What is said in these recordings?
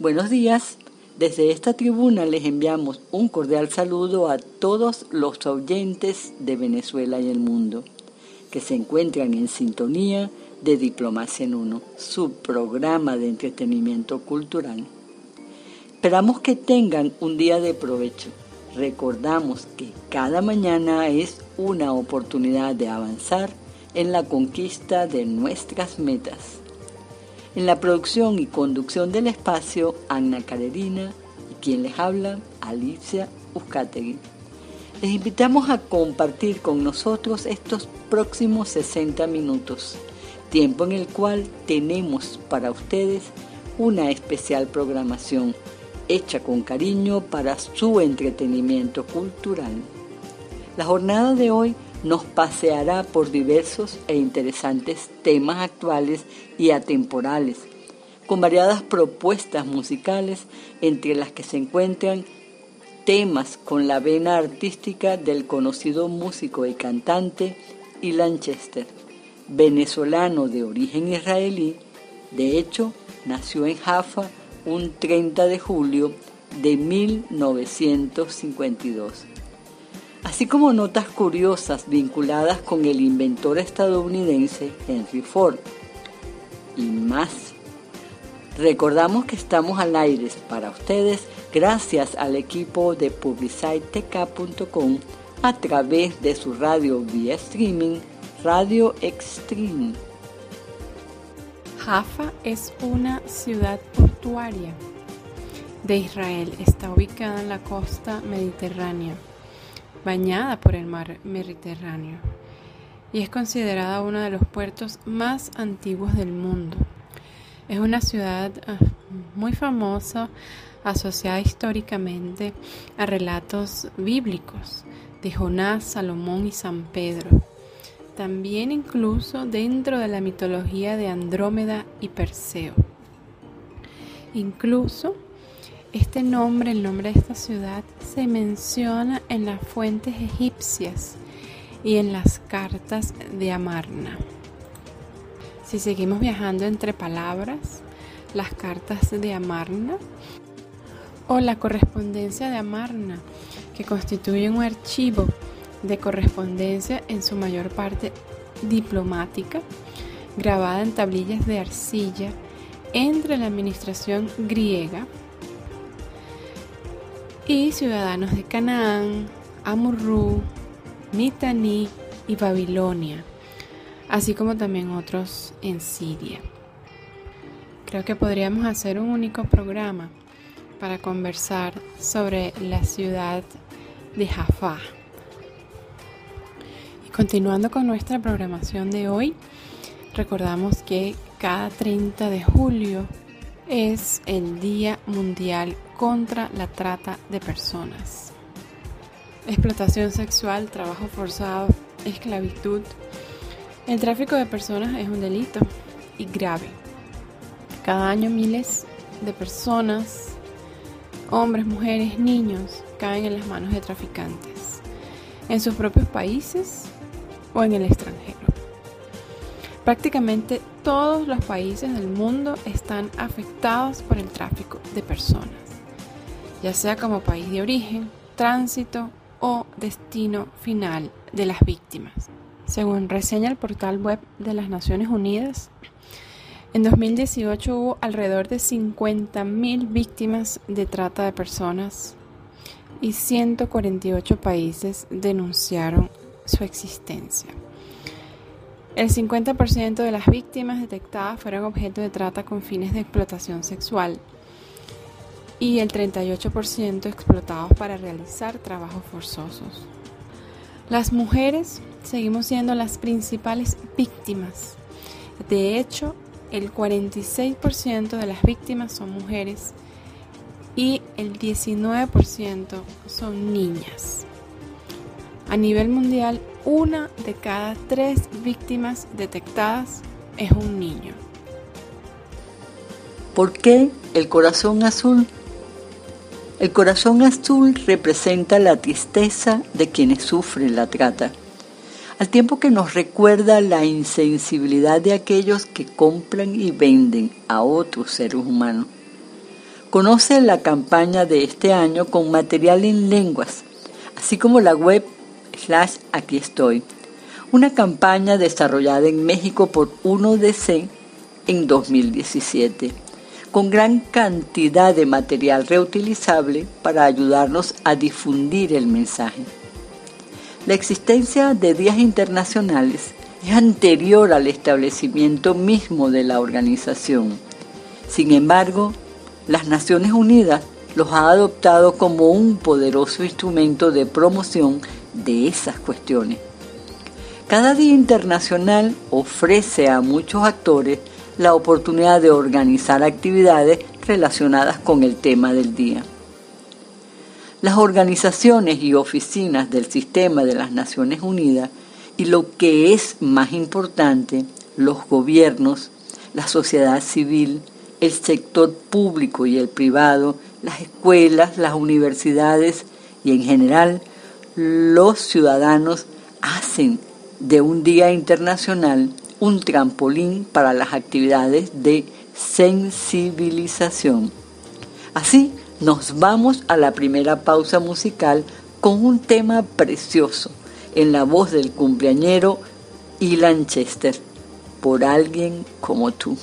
Buenos días. Desde esta tribuna les enviamos un cordial saludo a todos los oyentes de Venezuela y el mundo que se encuentran en sintonía de Diplomacia en Uno, su programa de entretenimiento cultural. Esperamos que tengan un día de provecho. Recordamos que cada mañana es una oportunidad de avanzar en la conquista de nuestras metas. En la producción y conducción del espacio, Anna Carerina y quien les habla, Alicia Uzcategui. Les invitamos a compartir con nosotros estos próximos 60 minutos, tiempo en el cual tenemos para ustedes una especial programación hecha con cariño para su entretenimiento cultural. La jornada de hoy nos paseará por diversos e interesantes temas actuales y atemporales, con variadas propuestas musicales entre las que se encuentran temas con la vena artística del conocido músico y cantante Ilan Chester, venezolano de origen israelí, de hecho nació en Jaffa un 30 de julio de 1952 así como notas curiosas vinculadas con el inventor estadounidense Henry Ford y más. Recordamos que estamos al aire para ustedes gracias al equipo de publicitek.com a través de su radio vía streaming Radio Extreme. Jaffa es una ciudad portuaria de Israel. Está ubicada en la costa mediterránea bañada por el mar Mediterráneo y es considerada uno de los puertos más antiguos del mundo. Es una ciudad ah, muy famosa, asociada históricamente a relatos bíblicos de Jonás, Salomón y San Pedro. También incluso dentro de la mitología de Andrómeda y Perseo. Incluso este nombre, el nombre de esta ciudad, se menciona en las fuentes egipcias y en las cartas de Amarna. Si seguimos viajando entre palabras, las cartas de Amarna o la correspondencia de Amarna, que constituye un archivo de correspondencia en su mayor parte diplomática, grabada en tablillas de arcilla entre la administración griega y ciudadanos de Canaán, Amurru, Mitanni y Babilonia, así como también otros en Siria. Creo que podríamos hacer un único programa para conversar sobre la ciudad de Jaffa. Y continuando con nuestra programación de hoy, recordamos que cada 30 de julio es el Día Mundial contra la trata de personas. Explotación sexual, trabajo forzado, esclavitud. El tráfico de personas es un delito y grave. Cada año miles de personas, hombres, mujeres, niños, caen en las manos de traficantes, en sus propios países o en el extranjero. Prácticamente todos los países del mundo están afectados por el tráfico de personas ya sea como país de origen, tránsito o destino final de las víctimas. Según reseña el portal web de las Naciones Unidas, en 2018 hubo alrededor de 50.000 víctimas de trata de personas y 148 países denunciaron su existencia. El 50% de las víctimas detectadas fueron objeto de trata con fines de explotación sexual y el 38% explotados para realizar trabajos forzosos. Las mujeres seguimos siendo las principales víctimas. De hecho, el 46% de las víctimas son mujeres y el 19% son niñas. A nivel mundial, una de cada tres víctimas detectadas es un niño. ¿Por qué el corazón azul? El corazón azul representa la tristeza de quienes sufren la trata, al tiempo que nos recuerda la insensibilidad de aquellos que compran y venden a otros seres humanos. Conoce la campaña de este año con material en lenguas, así como la web slash aquí estoy, una campaña desarrollada en México por 1DC en 2017, con gran cantidad de material reutilizable para ayudarnos a difundir el mensaje. La existencia de días internacionales es anterior al establecimiento mismo de la organización. Sin embargo, las Naciones Unidas los ha adoptado como un poderoso instrumento de promoción de esas cuestiones. Cada Día Internacional ofrece a muchos actores la oportunidad de organizar actividades relacionadas con el tema del día. Las organizaciones y oficinas del sistema de las Naciones Unidas y lo que es más importante, los gobiernos, la sociedad civil, el sector público y el privado, las escuelas, las universidades y en general los ciudadanos hacen de un Día Internacional un trampolín para las actividades de sensibilización. Así nos vamos a la primera pausa musical con un tema precioso en la voz del cumpleañero Ilan Chester, por alguien como tú.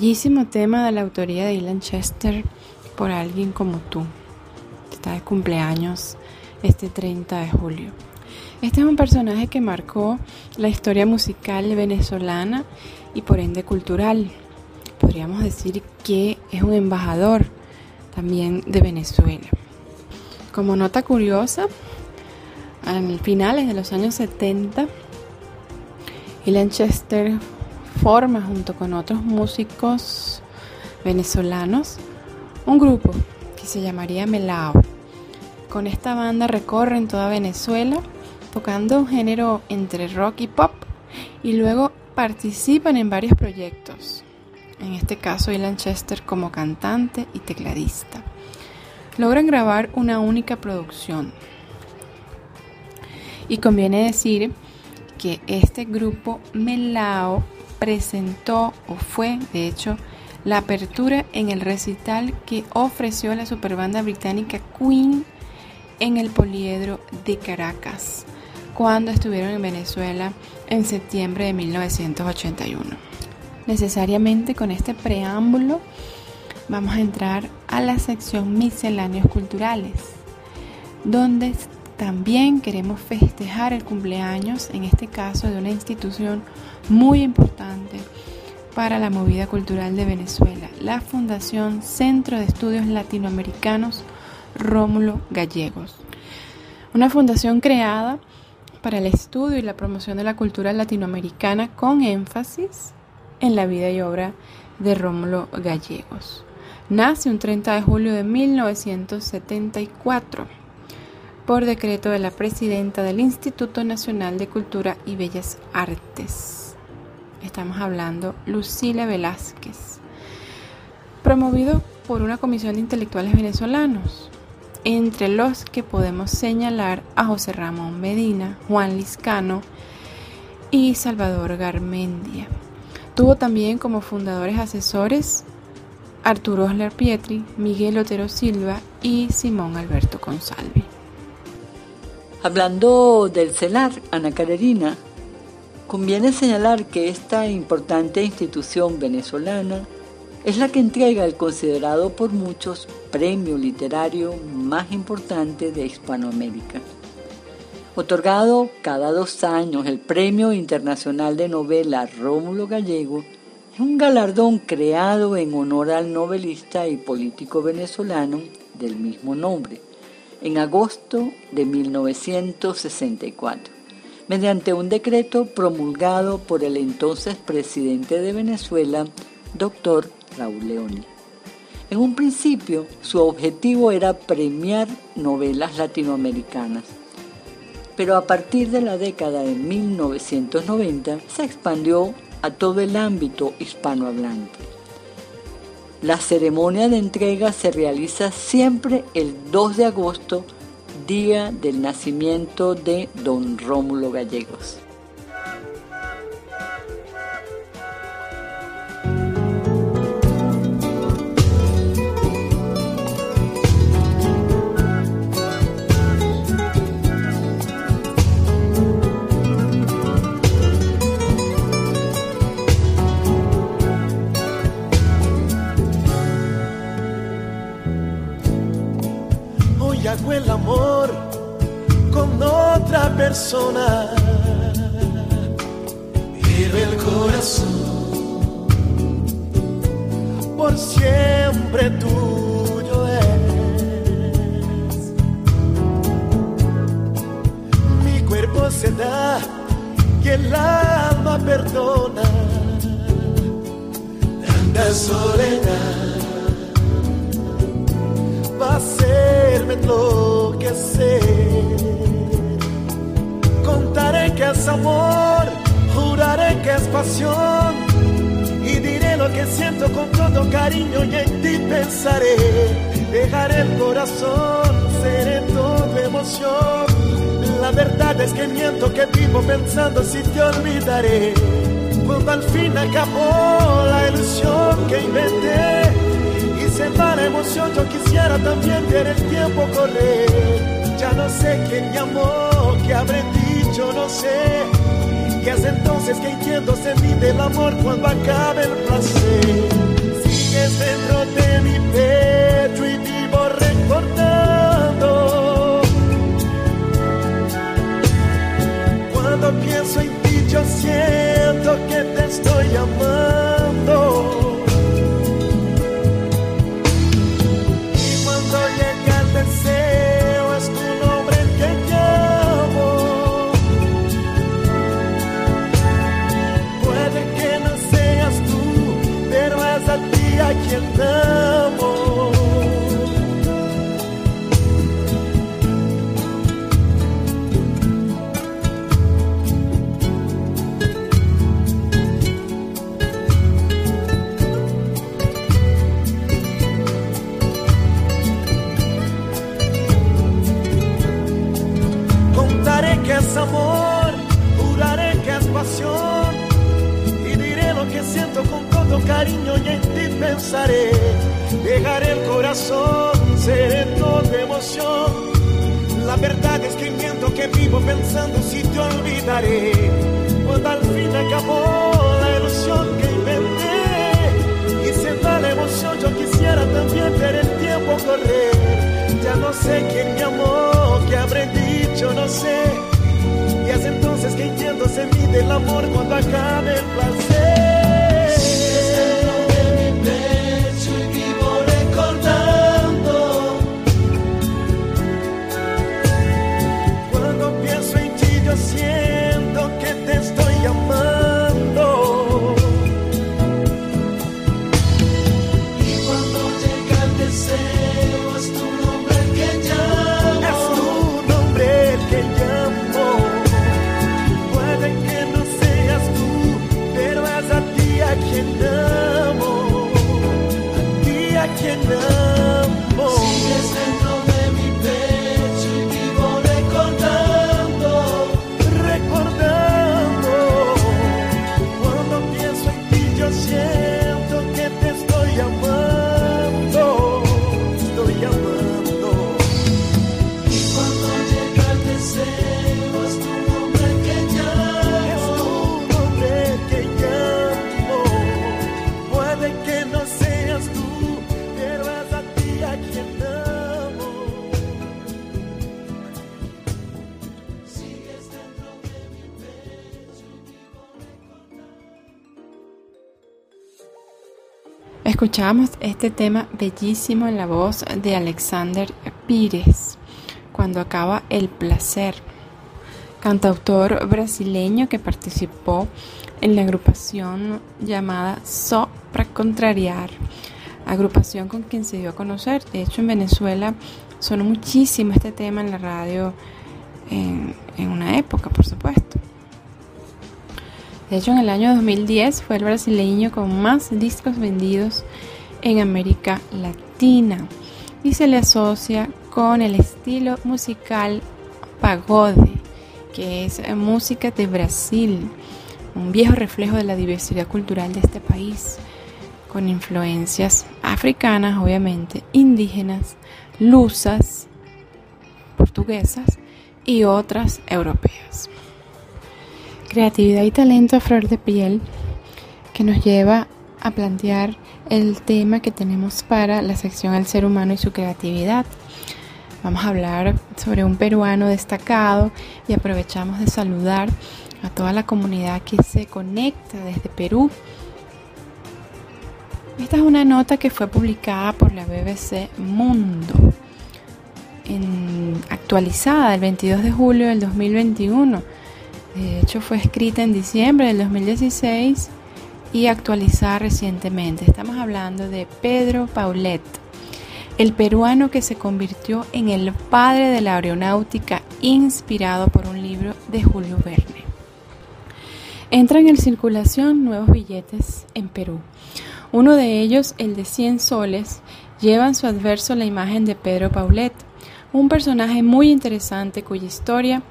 Bellísimo tema de la autoría de Ilan Chester por alguien como tú. Está de cumpleaños este 30 de julio. Este es un personaje que marcó la historia musical venezolana y por ende cultural. Podríamos decir que es un embajador también de Venezuela. Como nota curiosa, a finales de los años 70, Ilan Chester forma junto con otros músicos venezolanos un grupo que se llamaría Melao. Con esta banda recorren toda Venezuela tocando un género entre rock y pop y luego participan en varios proyectos. En este caso, Ilan Chester como cantante y tecladista. Logran grabar una única producción. Y conviene decir que este grupo Melao presentó o fue, de hecho, la apertura en el recital que ofreció la superbanda británica Queen en el Poliedro de Caracas cuando estuvieron en Venezuela en septiembre de 1981. Necesariamente con este preámbulo vamos a entrar a la sección misceláneos culturales, donde también queremos festejar el cumpleaños, en este caso de una institución muy importante para la movida cultural de Venezuela, la Fundación Centro de Estudios Latinoamericanos Rómulo Gallegos. Una fundación creada para el estudio y la promoción de la cultura latinoamericana con énfasis en la vida y obra de Rómulo Gallegos. Nace un 30 de julio de 1974 por decreto de la presidenta del Instituto Nacional de Cultura y Bellas Artes. Estamos hablando Lucila Velázquez. Promovido por una comisión de intelectuales venezolanos, entre los que podemos señalar a José Ramón Medina, Juan Liscano y Salvador Garmendia. Tuvo también como fundadores asesores Arturo Osler Pietri, Miguel Otero Silva y Simón Alberto Consalvi. Hablando del CELAR, Ana Carolina, conviene señalar que esta importante institución venezolana es la que entrega el considerado por muchos premio literario más importante de Hispanoamérica. Otorgado cada dos años el Premio Internacional de Novela Rómulo Gallego, es un galardón creado en honor al novelista y político venezolano del mismo nombre, en agosto de 1964, mediante un decreto promulgado por el entonces presidente de Venezuela, doctor Raúl Leoni. En un principio, su objetivo era premiar novelas latinoamericanas, pero a partir de la década de 1990 se expandió a todo el ámbito hispanohablante. La ceremonia de entrega se realiza siempre el 2 de agosto, día del nacimiento de don Rómulo Gallegos. Persona, pero el corazón por siempre tuyo es. Mi cuerpo se da y el alma perdona tanta soledad. Hacerme enloquecer Contaré que es amor, juraré que es pasión. Y diré lo que siento con todo cariño y en ti pensaré. Dejaré el corazón, seré todo emoción. La verdad es que miento que vivo pensando si te olvidaré. Cuando al fin acabó la ilusión que inventé y se va la emoción, yo quisiera también ver el tiempo correr. Ya no sé quién llamó, que habré yo no sé. Y es entonces que entiendo se mide el amor cuando acabe el placer. Sigues dentro de mi pecho y vivo recordando. Cuando pienso en ti yo siento que te estoy amando. Quien vivo pensando si te olvidaré. Cuando al fin acabó la ilusión que inventé y se da la emoción, yo quisiera también ver el tiempo correr. Ya no sé quién me amó, qué habré dicho, no sé. Y es entonces que entiendo se mide el amor cuando acabe el placer. Escuchamos este tema bellísimo en la voz de Alexander Pires, cuando acaba el placer, cantautor brasileño que participó en la agrupación llamada So para Contrariar, agrupación con quien se dio a conocer. De hecho, en Venezuela sonó muchísimo este tema en la radio en, en una época, por supuesto. De hecho, en el año 2010 fue el brasileño con más discos vendidos en América Latina y se le asocia con el estilo musical pagode, que es música de Brasil, un viejo reflejo de la diversidad cultural de este país, con influencias africanas, obviamente, indígenas, lusas, portuguesas y otras europeas creatividad y talento a flor de piel que nos lleva a plantear el tema que tenemos para la sección El ser humano y su creatividad. Vamos a hablar sobre un peruano destacado y aprovechamos de saludar a toda la comunidad que se conecta desde Perú. Esta es una nota que fue publicada por la BBC Mundo, actualizada el 22 de julio del 2021 de hecho, fue escrita en diciembre del 2016 y actualizada recientemente. Estamos hablando de Pedro Paulet, el peruano que se convirtió en el padre de la aeronáutica inspirado por un libro de Julio Verne. Entran en circulación nuevos billetes en Perú. Uno de ellos, el de 100 soles, lleva en su adverso la imagen de Pedro Paulet, un personaje muy interesante cuya historia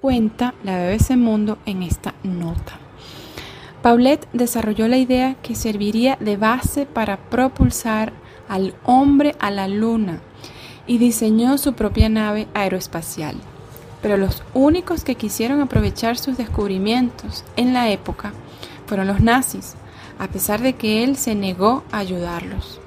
cuenta la BBC Mundo en esta nota. Paulet desarrolló la idea que serviría de base para propulsar al hombre a la luna y diseñó su propia nave aeroespacial. Pero los únicos que quisieron aprovechar sus descubrimientos en la época fueron los nazis, a pesar de que él se negó a ayudarlos.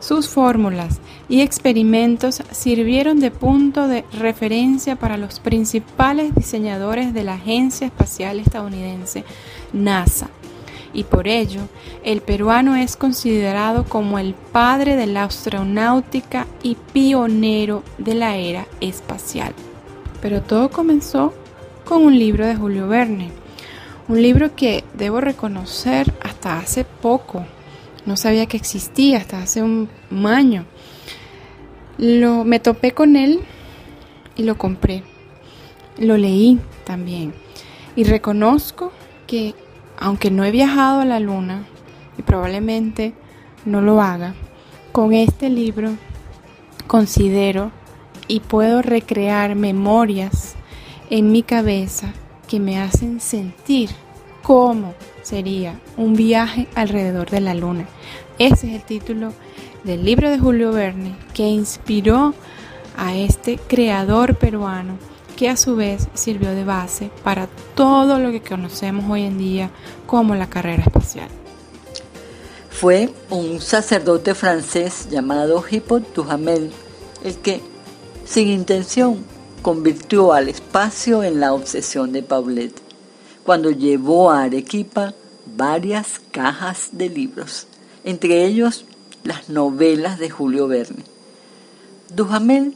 Sus fórmulas y experimentos sirvieron de punto de referencia para los principales diseñadores de la Agencia Espacial Estadounidense, NASA, y por ello el peruano es considerado como el padre de la astronáutica y pionero de la era espacial. Pero todo comenzó con un libro de Julio Verne, un libro que debo reconocer hasta hace poco no sabía que existía hasta hace un año. Lo, me topé con él y lo compré. Lo leí también. Y reconozco que, aunque no he viajado a la luna, y probablemente no lo haga, con este libro considero y puedo recrear memorias en mi cabeza que me hacen sentir cómo sería un viaje alrededor de la luna. Ese es el título del libro de Julio Verne que inspiró a este creador peruano que a su vez sirvió de base para todo lo que conocemos hoy en día como la carrera espacial. Fue un sacerdote francés llamado Hippolyte Duhamel el que, sin intención, convirtió al espacio en la obsesión de Paulette, cuando llevó a Arequipa varias cajas de libros, entre ellos las novelas de Julio Verne. Duhamel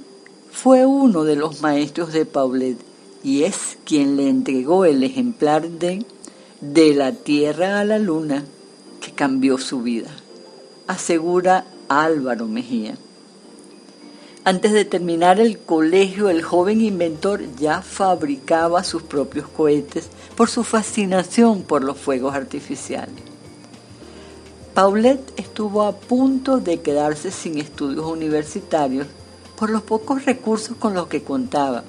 fue uno de los maestros de Paulette y es quien le entregó el ejemplar de De la Tierra a la Luna que cambió su vida, asegura Álvaro Mejía. Antes de terminar el colegio, el joven inventor ya fabricaba sus propios cohetes por su fascinación por los fuegos artificiales. Paulette estuvo a punto de quedarse sin estudios universitarios por los pocos recursos con los que contaba,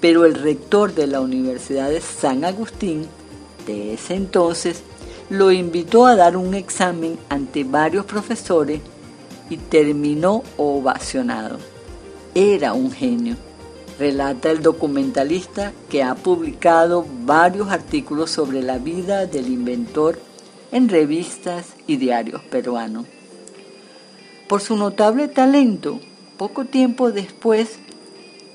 pero el rector de la Universidad de San Agustín de ese entonces lo invitó a dar un examen ante varios profesores y terminó ovacionado. Era un genio, relata el documentalista que ha publicado varios artículos sobre la vida del inventor en revistas y diarios peruanos. Por su notable talento, poco tiempo después,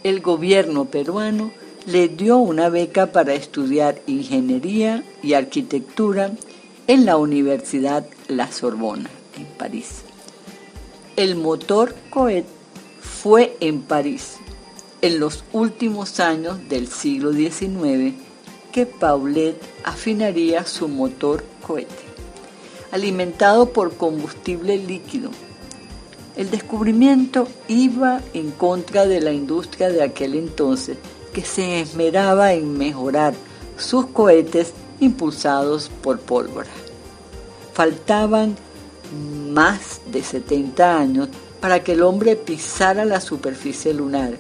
el gobierno peruano le dio una beca para estudiar ingeniería y arquitectura en la Universidad La Sorbona, en París. El motor Coet fue en París, en los últimos años del siglo XIX, que Paulette afinaría su motor cohete, alimentado por combustible líquido. El descubrimiento iba en contra de la industria de aquel entonces, que se esmeraba en mejorar sus cohetes impulsados por pólvora. Faltaban más de 70 años para que el hombre pisara la superficie lunar.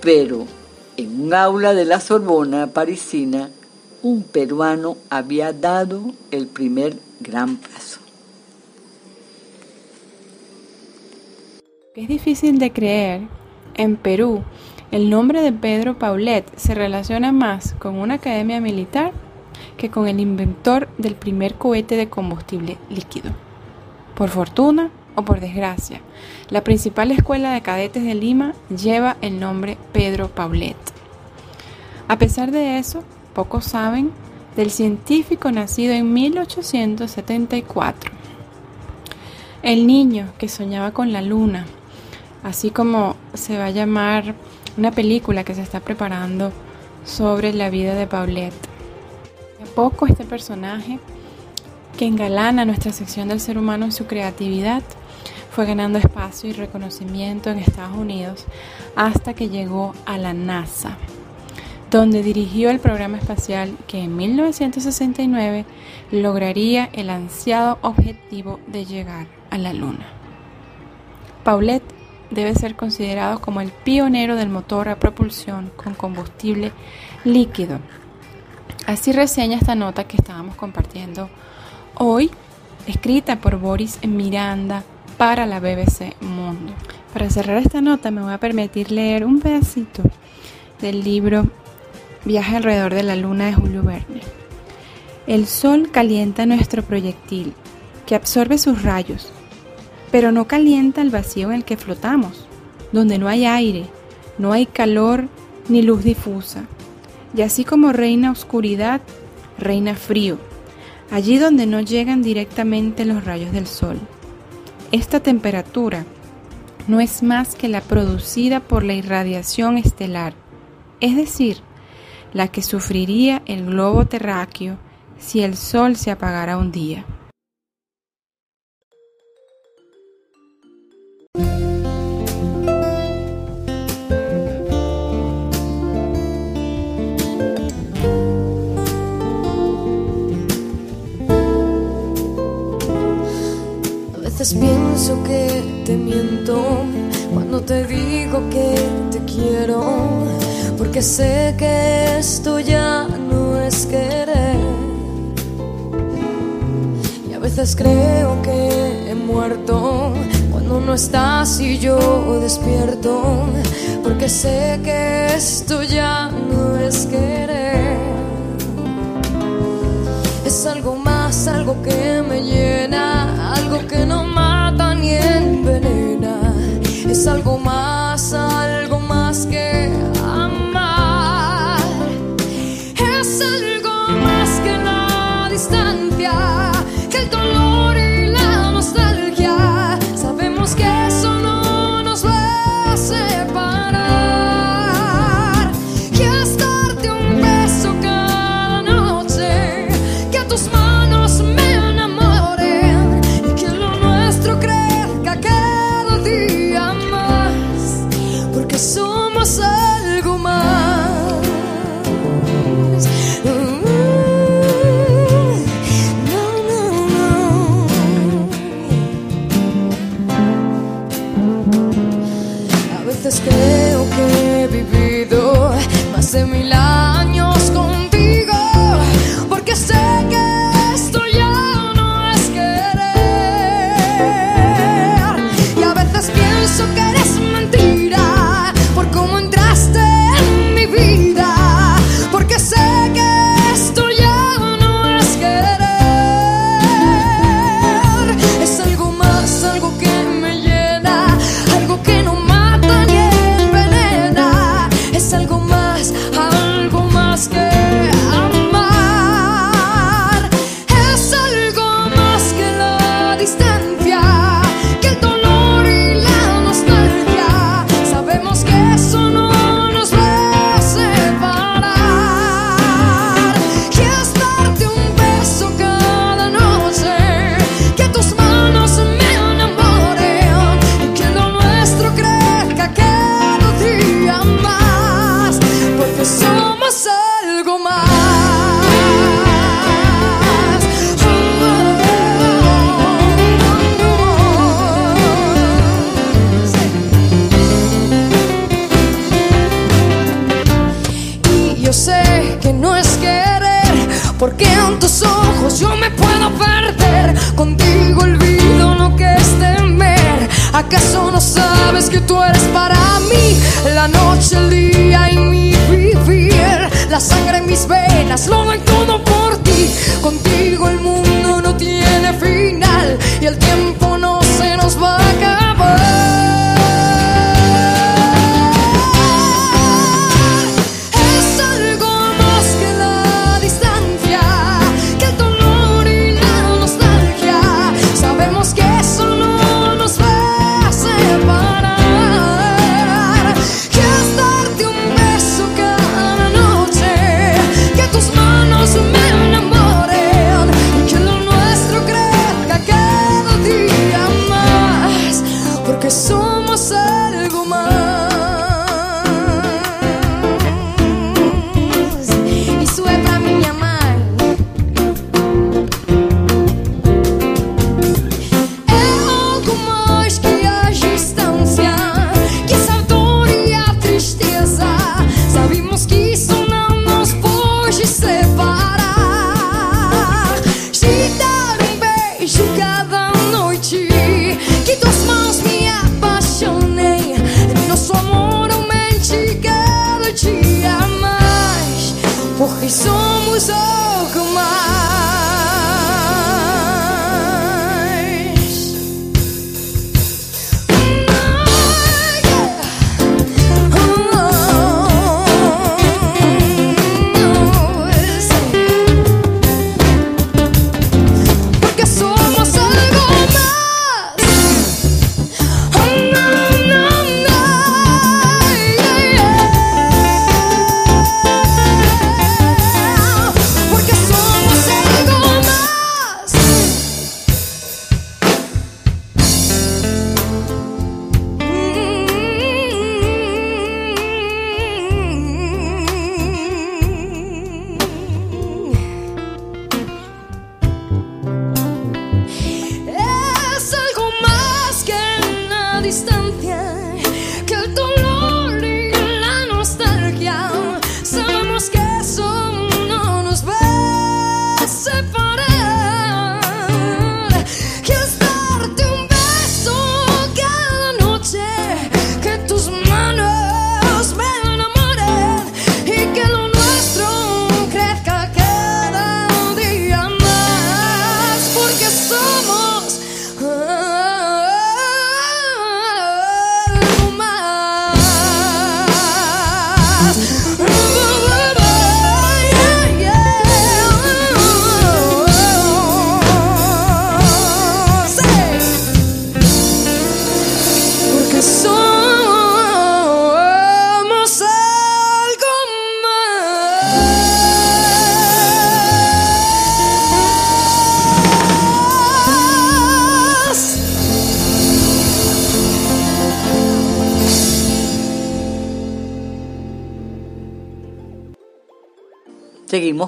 Pero en un aula de la Sorbona parisina, un peruano había dado el primer gran paso. Es difícil de creer, en Perú, el nombre de Pedro Paulet se relaciona más con una academia militar que con el inventor del primer cohete de combustible líquido. Por fortuna o por desgracia, la principal escuela de cadetes de Lima lleva el nombre Pedro Paulet. A pesar de eso, pocos saben del científico nacido en 1874. El niño que soñaba con la luna, así como se va a llamar una película que se está preparando sobre la vida de Paulet. A poco este personaje que engalana nuestra sección del ser humano en su creatividad fue ganando espacio y reconocimiento en Estados Unidos hasta que llegó a la NASA, donde dirigió el programa espacial que en 1969 lograría el ansiado objetivo de llegar a la Luna. Paulette debe ser considerado como el pionero del motor a propulsión con combustible líquido. Así reseña esta nota que estábamos compartiendo hoy, escrita por Boris Miranda para la BBC Mundo. Para cerrar esta nota me voy a permitir leer un pedacito del libro Viaje alrededor de la luna de Julio Verne. El sol calienta nuestro proyectil, que absorbe sus rayos, pero no calienta el vacío en el que flotamos, donde no hay aire, no hay calor ni luz difusa. Y así como reina oscuridad, reina frío, allí donde no llegan directamente los rayos del sol. Esta temperatura no es más que la producida por la irradiación estelar, es decir, la que sufriría el globo terráqueo si el Sol se apagara un día. veces pienso que te miento cuando te digo que te quiero, porque sé que esto ya no es querer. Y a veces creo que he muerto cuando no estás y yo despierto, porque sé que esto ya no es querer. Es algo más, algo que me llena, algo que no me algo que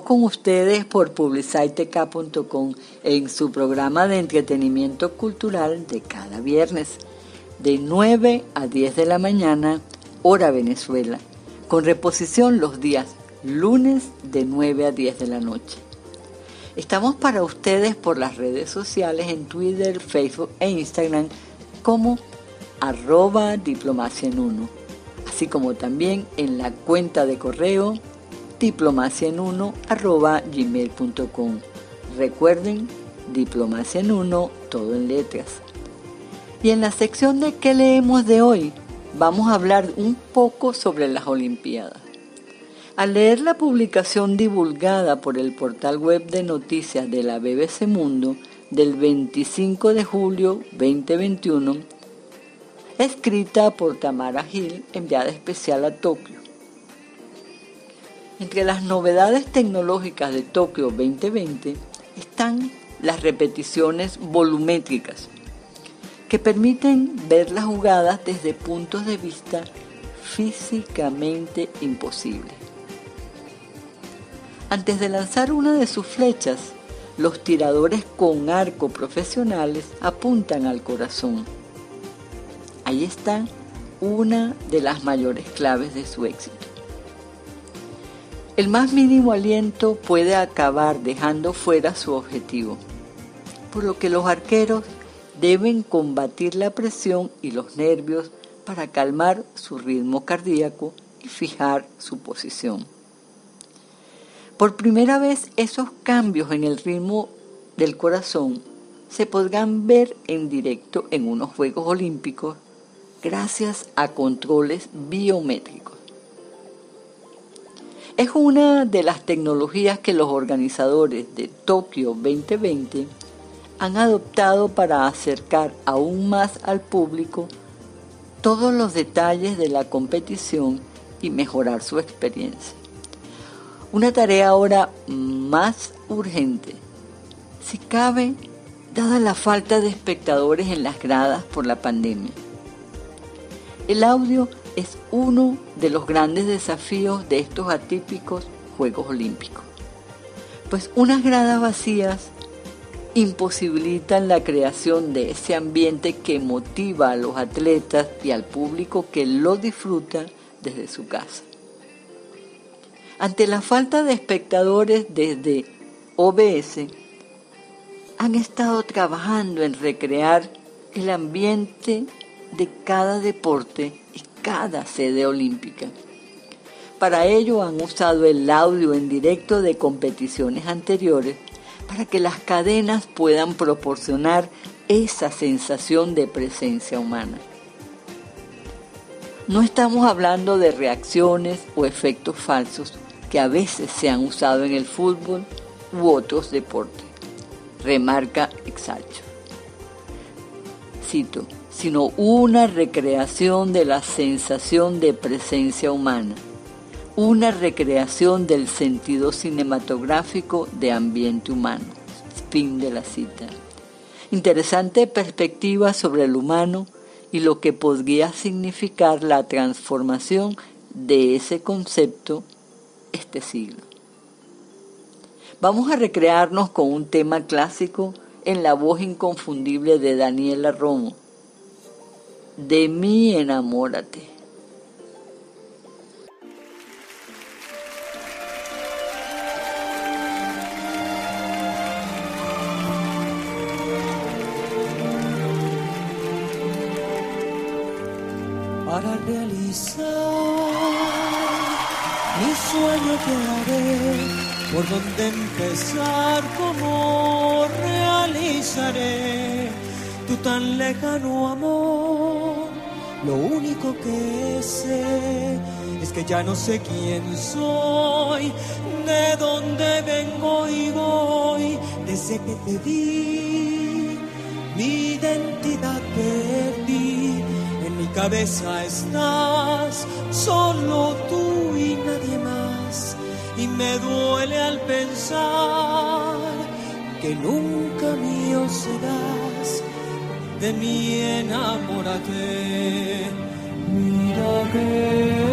con ustedes por publicitek.com en su programa de entretenimiento cultural de cada viernes, de 9 a 10 de la mañana, hora Venezuela, con reposición los días lunes de 9 a 10 de la noche. Estamos para ustedes por las redes sociales en Twitter, Facebook e Instagram como arroba diplomacia en uno, así como también en la cuenta de correo diplomacia. Recuerden, diplomacia en uno, todo en letras. Y en la sección de ¿qué leemos de hoy? Vamos a hablar un poco sobre las Olimpiadas. Al leer la publicación divulgada por el portal web de noticias de la BBC Mundo del 25 de julio 2021, escrita por Tamara Gil, enviada especial a Tokio. Entre las novedades tecnológicas de Tokio 2020 están las repeticiones volumétricas, que permiten ver las jugadas desde puntos de vista físicamente imposibles. Antes de lanzar una de sus flechas, los tiradores con arco profesionales apuntan al corazón. Ahí está una de las mayores claves de su éxito. El más mínimo aliento puede acabar dejando fuera su objetivo, por lo que los arqueros deben combatir la presión y los nervios para calmar su ritmo cardíaco y fijar su posición. Por primera vez esos cambios en el ritmo del corazón se podrán ver en directo en unos Juegos Olímpicos gracias a controles biométricos. Es una de las tecnologías que los organizadores de Tokio 2020 han adoptado para acercar aún más al público todos los detalles de la competición y mejorar su experiencia. Una tarea ahora más urgente, si cabe, dada la falta de espectadores en las gradas por la pandemia. El audio es uno de los grandes desafíos de estos atípicos Juegos Olímpicos, pues unas gradas vacías imposibilitan la creación de ese ambiente que motiva a los atletas y al público que lo disfruta desde su casa. Ante la falta de espectadores desde OBS, han estado trabajando en recrear el ambiente de cada deporte cada sede olímpica. Para ello han usado el audio en directo de competiciones anteriores para que las cadenas puedan proporcionar esa sensación de presencia humana. No estamos hablando de reacciones o efectos falsos que a veces se han usado en el fútbol u otros deportes, remarca Exalcho. Cito, sino una recreación de la sensación de presencia humana una recreación del sentido cinematográfico de ambiente humano. Fin de la cita. Interesante perspectiva sobre el humano y lo que podría significar la transformación de ese concepto este siglo. Vamos a recrearnos con un tema clásico en la voz inconfundible de Daniela Romo. De mí enamórate. para realizar mi sueño que haré, por dónde empezar, cómo realizaré tu tan lejano amor. Lo único que sé es que ya no sé quién soy, de dónde vengo y voy, desde que te di mi identidad perdí mi cabeza estás, solo tú y nadie más. Y me duele al pensar que nunca mío serás. De mí enamórate. Mira que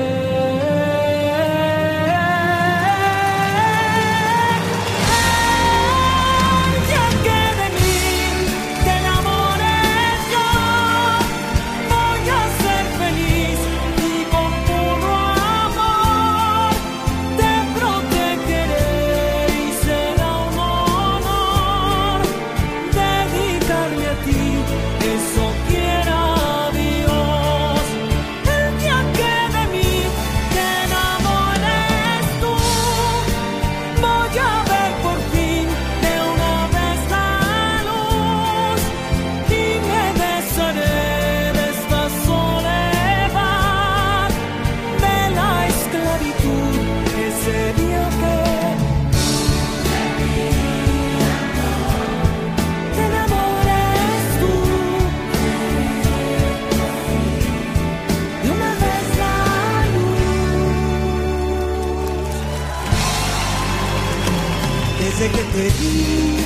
Vi,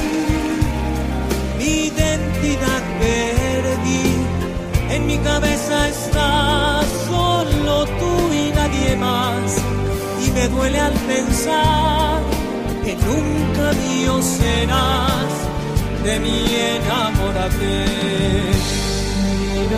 mi identidad perdí. En mi cabeza estás solo tú y nadie más. Y me duele al pensar que nunca mío serás de mi enamorate. El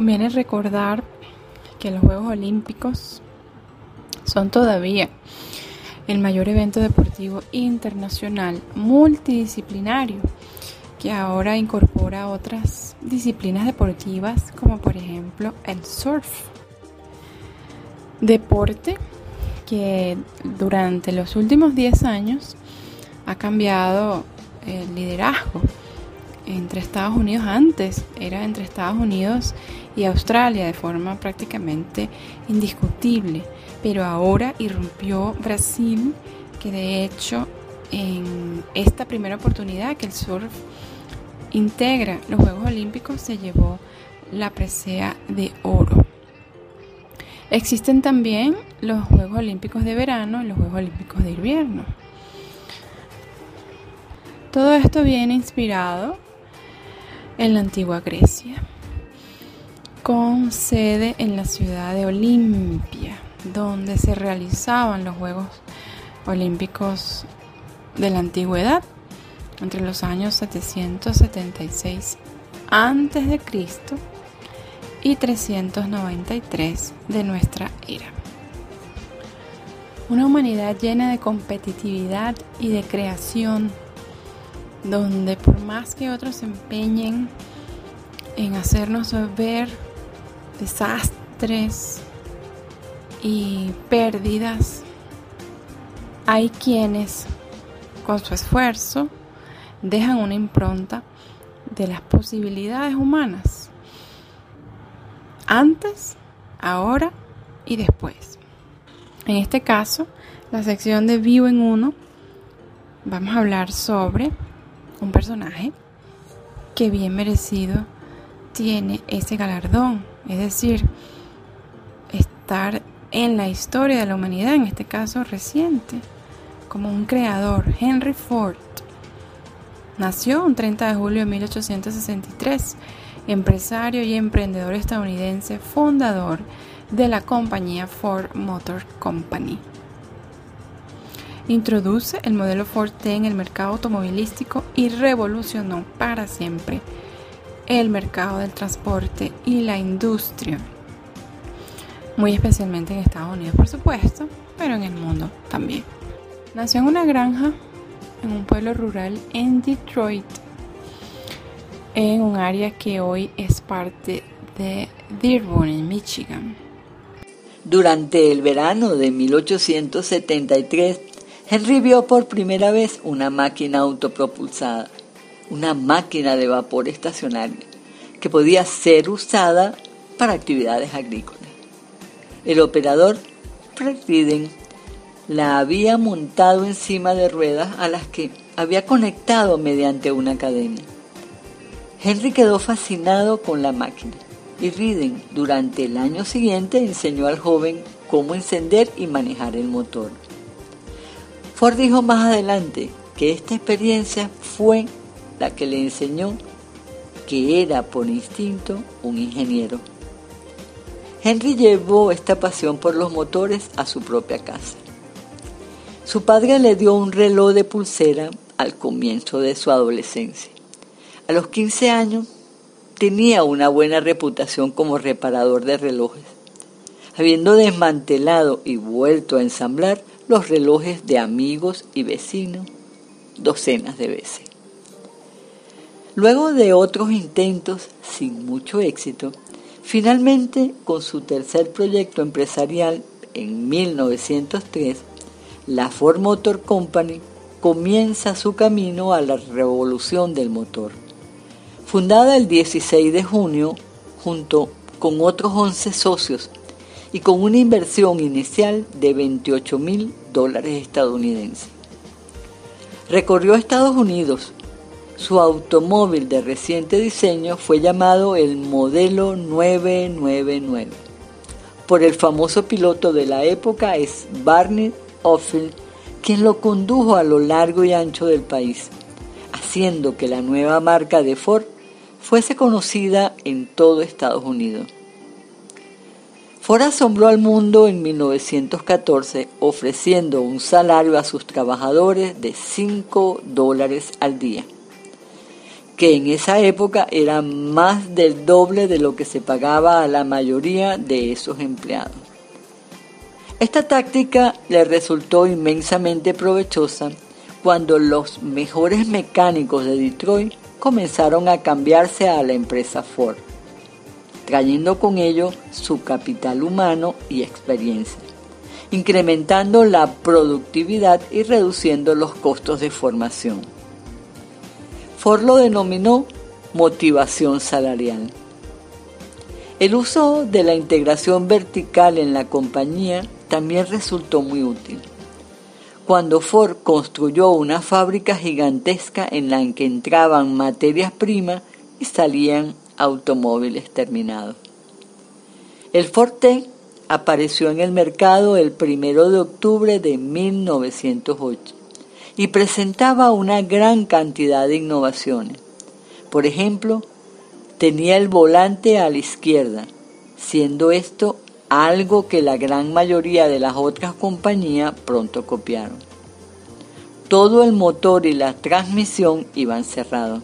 Conviene recordar que los Juegos Olímpicos son todavía el mayor evento deportivo internacional multidisciplinario que ahora incorpora otras disciplinas deportivas como por ejemplo el surf. Deporte que durante los últimos 10 años ha cambiado el liderazgo entre Estados Unidos antes era entre Estados Unidos y Australia de forma prácticamente indiscutible, pero ahora irrumpió Brasil, que de hecho en esta primera oportunidad que el surf integra los Juegos Olímpicos se llevó la presea de oro. Existen también los Juegos Olímpicos de verano y los Juegos Olímpicos de invierno. Todo esto viene inspirado en la antigua Grecia, con sede en la ciudad de Olimpia, donde se realizaban los Juegos Olímpicos de la Antigüedad entre los años 776 a.C. y 393 de nuestra era. Una humanidad llena de competitividad y de creación donde por más que otros se empeñen en hacernos ver desastres y pérdidas, hay quienes con su esfuerzo dejan una impronta de las posibilidades humanas, antes, ahora y después. En este caso, la sección de Vivo en Uno, vamos a hablar sobre un personaje que bien merecido tiene ese galardón, es decir, estar en la historia de la humanidad, en este caso reciente, como un creador, Henry Ford. Nació un 30 de julio de 1863, empresario y emprendedor estadounidense, fundador de la compañía Ford Motor Company. Introduce el modelo Ford T en el mercado automovilístico y revolucionó para siempre el mercado del transporte y la industria. Muy especialmente en Estados Unidos, por supuesto, pero en el mundo también. Nació en una granja en un pueblo rural en Detroit, en un área que hoy es parte de Dearborn, en Michigan. Durante el verano de 1873, Henry vio por primera vez una máquina autopropulsada, una máquina de vapor estacionaria, que podía ser usada para actividades agrícolas. El operador, Fred Riden, la había montado encima de ruedas a las que había conectado mediante una cadena. Henry quedó fascinado con la máquina y Riden durante el año siguiente enseñó al joven cómo encender y manejar el motor. Ford dijo más adelante que esta experiencia fue la que le enseñó que era por instinto un ingeniero. Henry llevó esta pasión por los motores a su propia casa. Su padre le dio un reloj de pulsera al comienzo de su adolescencia. A los 15 años tenía una buena reputación como reparador de relojes, habiendo desmantelado y vuelto a ensamblar los relojes de amigos y vecinos docenas de veces. Luego de otros intentos sin mucho éxito, finalmente con su tercer proyecto empresarial en 1903, la Ford Motor Company comienza su camino a la revolución del motor. Fundada el 16 de junio junto con otros 11 socios y con una inversión inicial de 28 mil dólares estadounidenses. Recorrió Estados Unidos. Su automóvil de reciente diseño fue llamado el modelo 999 por el famoso piloto de la época es Barney Offield, quien lo condujo a lo largo y ancho del país, haciendo que la nueva marca de Ford fuese conocida en todo Estados Unidos. Ford asombró al mundo en 1914 ofreciendo un salario a sus trabajadores de 5 dólares al día, que en esa época era más del doble de lo que se pagaba a la mayoría de esos empleados. Esta táctica le resultó inmensamente provechosa cuando los mejores mecánicos de Detroit comenzaron a cambiarse a la empresa Ford trayendo con ello su capital humano y experiencia, incrementando la productividad y reduciendo los costos de formación. Ford lo denominó motivación salarial. El uso de la integración vertical en la compañía también resultó muy útil. Cuando Ford construyó una fábrica gigantesca en la que entraban materias primas y salían automóviles terminados. El Forte apareció en el mercado el primero de octubre de 1908 y presentaba una gran cantidad de innovaciones. Por ejemplo, tenía el volante a la izquierda, siendo esto algo que la gran mayoría de las otras compañías pronto copiaron. Todo el motor y la transmisión iban cerrados.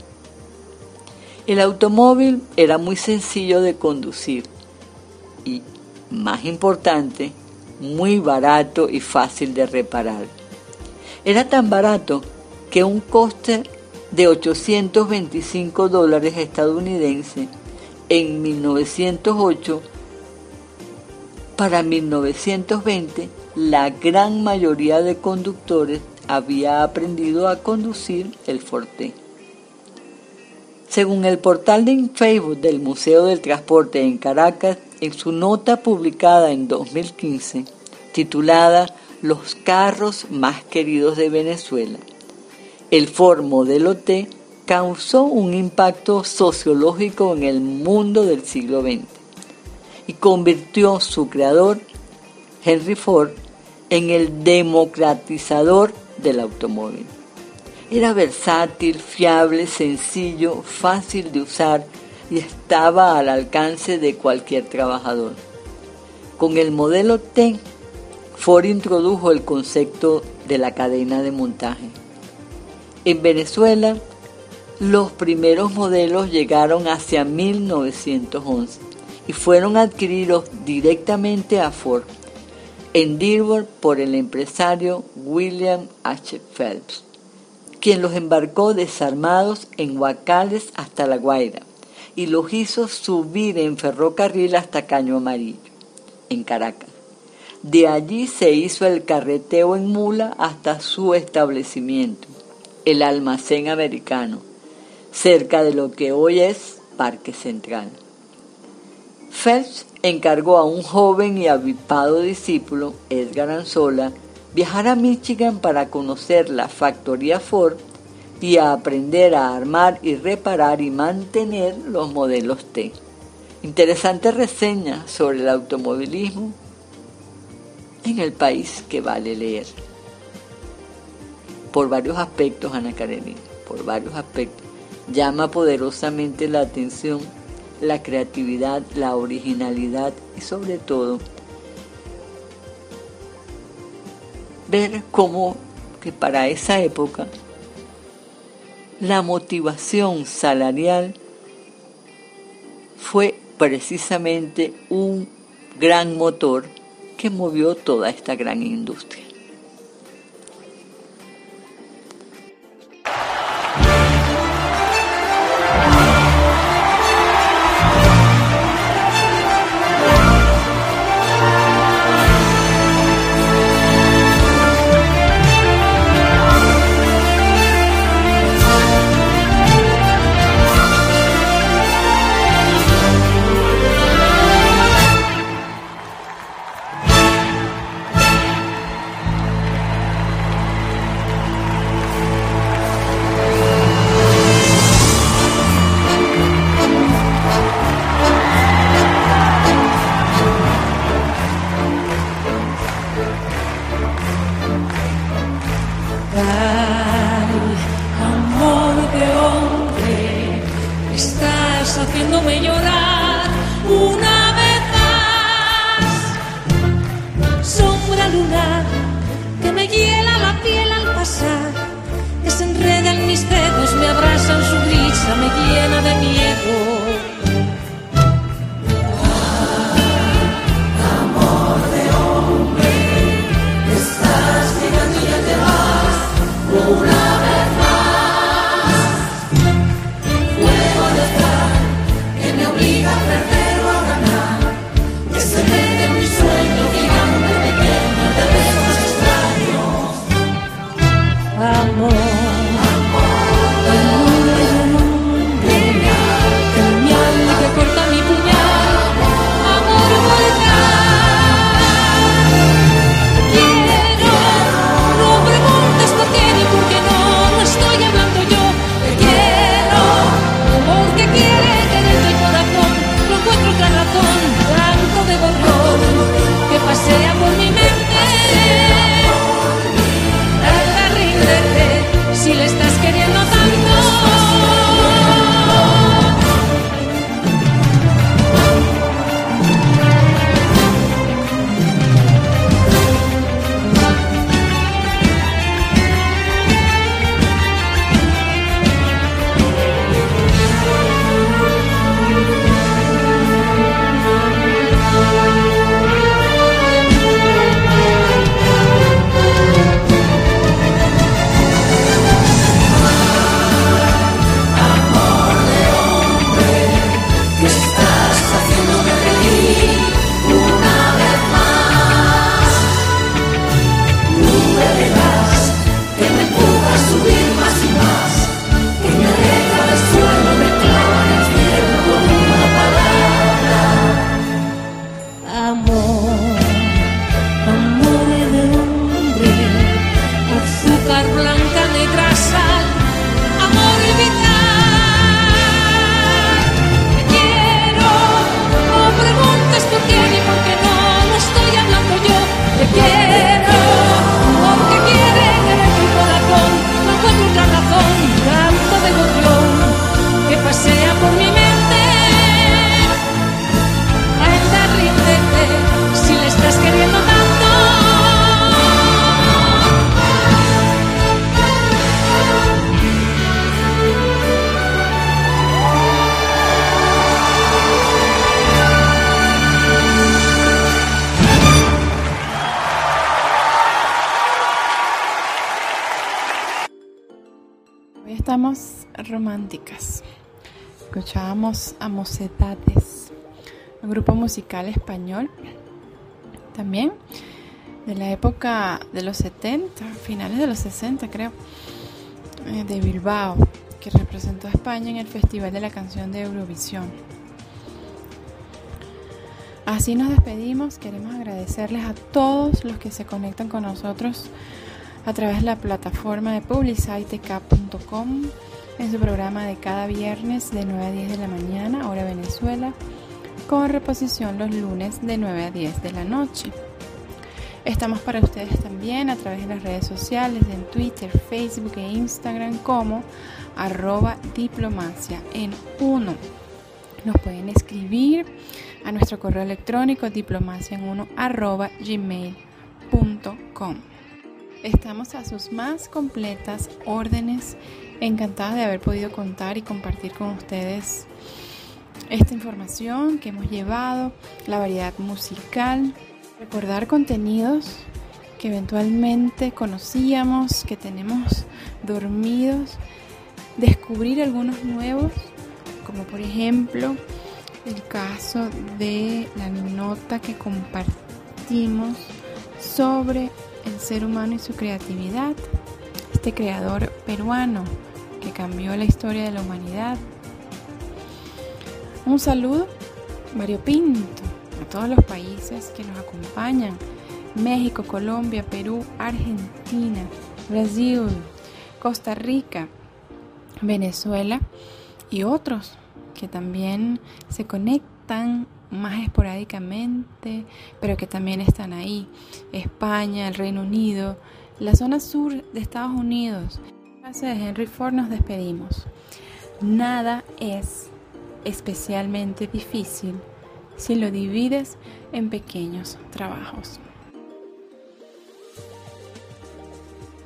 El automóvil era muy sencillo de conducir y, más importante, muy barato y fácil de reparar. Era tan barato que un coste de 825 dólares estadounidenses en 1908, para 1920 la gran mayoría de conductores había aprendido a conducir el Forte. Según el portal de Facebook del Museo del Transporte en Caracas, en su nota publicada en 2015, titulada Los carros más queridos de Venezuela, el Ford Modelo T causó un impacto sociológico en el mundo del siglo XX y convirtió su creador, Henry Ford, en el democratizador del automóvil. Era versátil, fiable, sencillo, fácil de usar y estaba al alcance de cualquier trabajador. Con el modelo T, Ford introdujo el concepto de la cadena de montaje. En Venezuela, los primeros modelos llegaron hacia 1911 y fueron adquiridos directamente a Ford en Dearborn por el empresario William H. Phelps quien los embarcó desarmados en Huacales hasta La Guaira y los hizo subir en ferrocarril hasta Caño Amarillo, en Caracas. De allí se hizo el carreteo en mula hasta su establecimiento, el almacén americano, cerca de lo que hoy es Parque Central. Phelps encargó a un joven y avipado discípulo, Edgar Anzola, viajar a Michigan para conocer la factoría Ford y a aprender a armar y reparar y mantener los modelos T. Interesante reseña sobre el automovilismo en el país que vale leer. Por varios aspectos, Ana Karenina, por varios aspectos. Llama poderosamente la atención la creatividad, la originalidad y sobre todo ver cómo que para esa época la motivación salarial fue precisamente un gran motor que movió toda esta gran industria. Románticas. Musical español también de la época de los 70, finales de los 60 creo, eh, de Bilbao, que representó a España en el Festival de la Canción de Eurovisión. Así nos despedimos, queremos agradecerles a todos los que se conectan con nosotros a través de la plataforma de publicitec.com en su programa de cada viernes de 9 a 10 de la mañana, hora Venezuela, con reposición los lunes de 9 a 10 de la noche. Estamos para ustedes también a través de las redes sociales, en Twitter, Facebook e Instagram como arroba diplomacia en uno. Nos pueden escribir a nuestro correo electrónico diplomacia en arroba gmail.com. Estamos a sus más completas órdenes, encantadas de haber podido contar y compartir con ustedes esta información que hemos llevado, la variedad musical, recordar contenidos que eventualmente conocíamos, que tenemos dormidos, descubrir algunos nuevos, como por ejemplo el caso de la nota que compartimos sobre el ser humano y su creatividad, este creador peruano que cambió la historia de la humanidad. Un saludo Mario Pinto a todos los países que nos acompañan, México, Colombia, Perú, Argentina, Brasil, Costa Rica, Venezuela y otros que también se conectan más esporádicamente, pero que también están ahí. España, el Reino Unido, la zona sur de Estados Unidos. Gracias de Henry Ford nos despedimos. Nada es especialmente difícil si lo divides en pequeños trabajos.